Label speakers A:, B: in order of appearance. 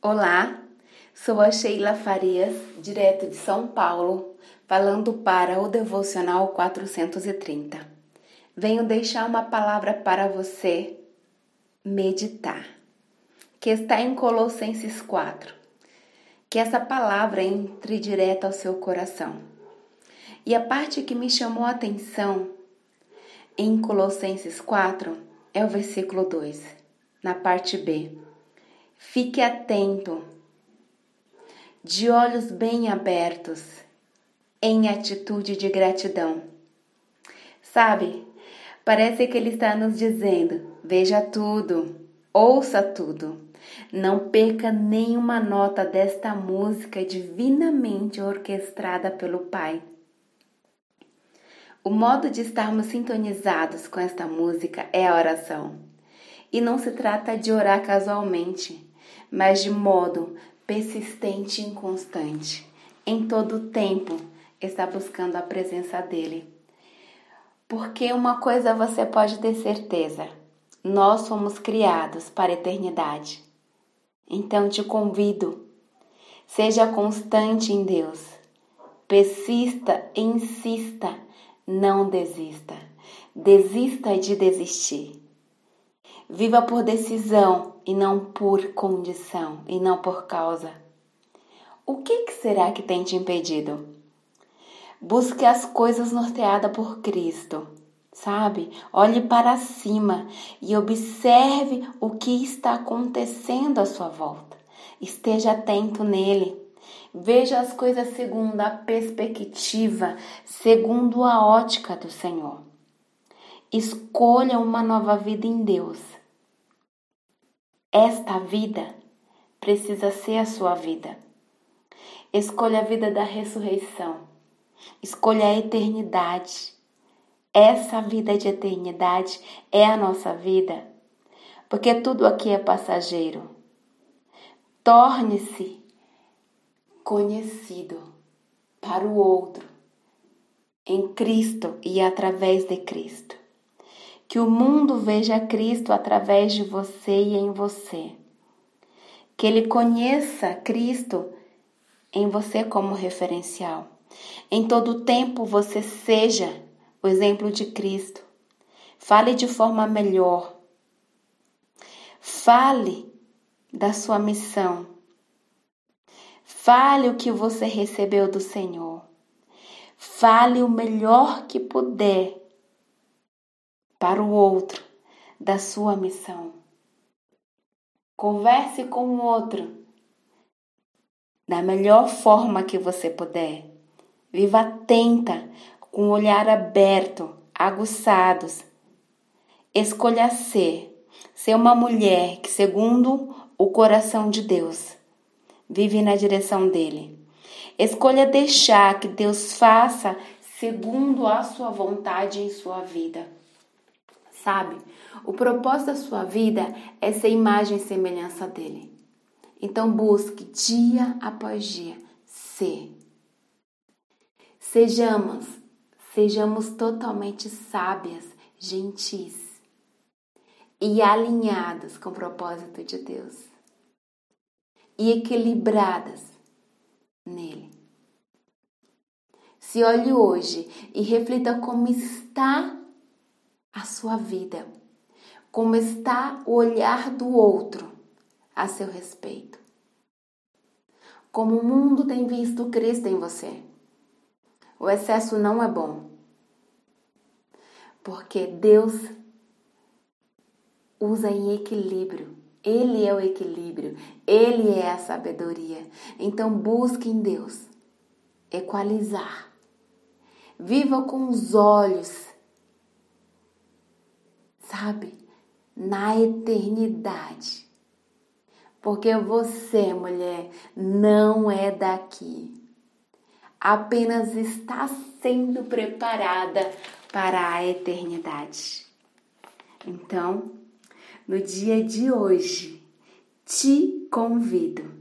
A: Olá, sou a Sheila Farias, direto de São Paulo, falando para o Devocional 430. Venho deixar uma palavra para você meditar, que está em Colossenses 4. Que essa palavra entre direto ao seu coração. E a parte que me chamou a atenção em Colossenses 4 é o versículo 2, na parte B Fique atento, de olhos bem abertos, em atitude de gratidão. Sabe, parece que ele está nos dizendo: veja tudo, ouça tudo, não perca nenhuma nota desta música divinamente orquestrada pelo Pai. O modo de estarmos sintonizados com esta música é a oração. E não se trata de orar casualmente mas de modo persistente e inconstante. Em todo o tempo está buscando a presença dele. Porque uma coisa você pode ter certeza: nós fomos criados para a eternidade. Então te convido, seja constante em Deus, persista, insista, não desista. Desista de desistir. Viva por decisão e não por condição e não por causa. O que, que será que tem te impedido? Busque as coisas norteadas por Cristo, sabe? Olhe para cima e observe o que está acontecendo à sua volta. Esteja atento nele. Veja as coisas segundo a perspectiva, segundo a ótica do Senhor. Escolha uma nova vida em Deus esta vida precisa ser a sua vida. Escolha a vida da ressurreição. Escolha a eternidade. Essa vida de eternidade é a nossa vida, porque tudo aqui é passageiro. Torne-se conhecido para o outro em Cristo e através de Cristo que o mundo veja Cristo através de você e em você. Que ele conheça Cristo em você como referencial. Em todo tempo você seja o exemplo de Cristo. Fale de forma melhor. Fale da sua missão. Fale o que você recebeu do Senhor. Fale o melhor que puder para o outro da sua missão. Converse com o outro da melhor forma que você puder. Viva atenta, com o olhar aberto, aguçados. Escolha ser, ser uma mulher que, segundo o coração de Deus, vive na direção dele. Escolha deixar que Deus faça segundo a sua vontade em sua vida sabe? O propósito da sua vida é ser imagem e semelhança dele. Então busque dia após dia ser. Sejamos, sejamos totalmente sábias, gentis e alinhadas com o propósito de Deus e equilibradas nele. Se olhe hoje e reflita como está sua vida, como está o olhar do outro a seu respeito. Como o mundo tem visto Cristo em você. O excesso não é bom. Porque Deus usa em equilíbrio. Ele é o equilíbrio, ele é a sabedoria. Então busque em Deus equalizar. Viva com os olhos sabe? Na eternidade. Porque você, mulher, não é daqui. Apenas está sendo preparada para a eternidade. Então, no dia de hoje, te convido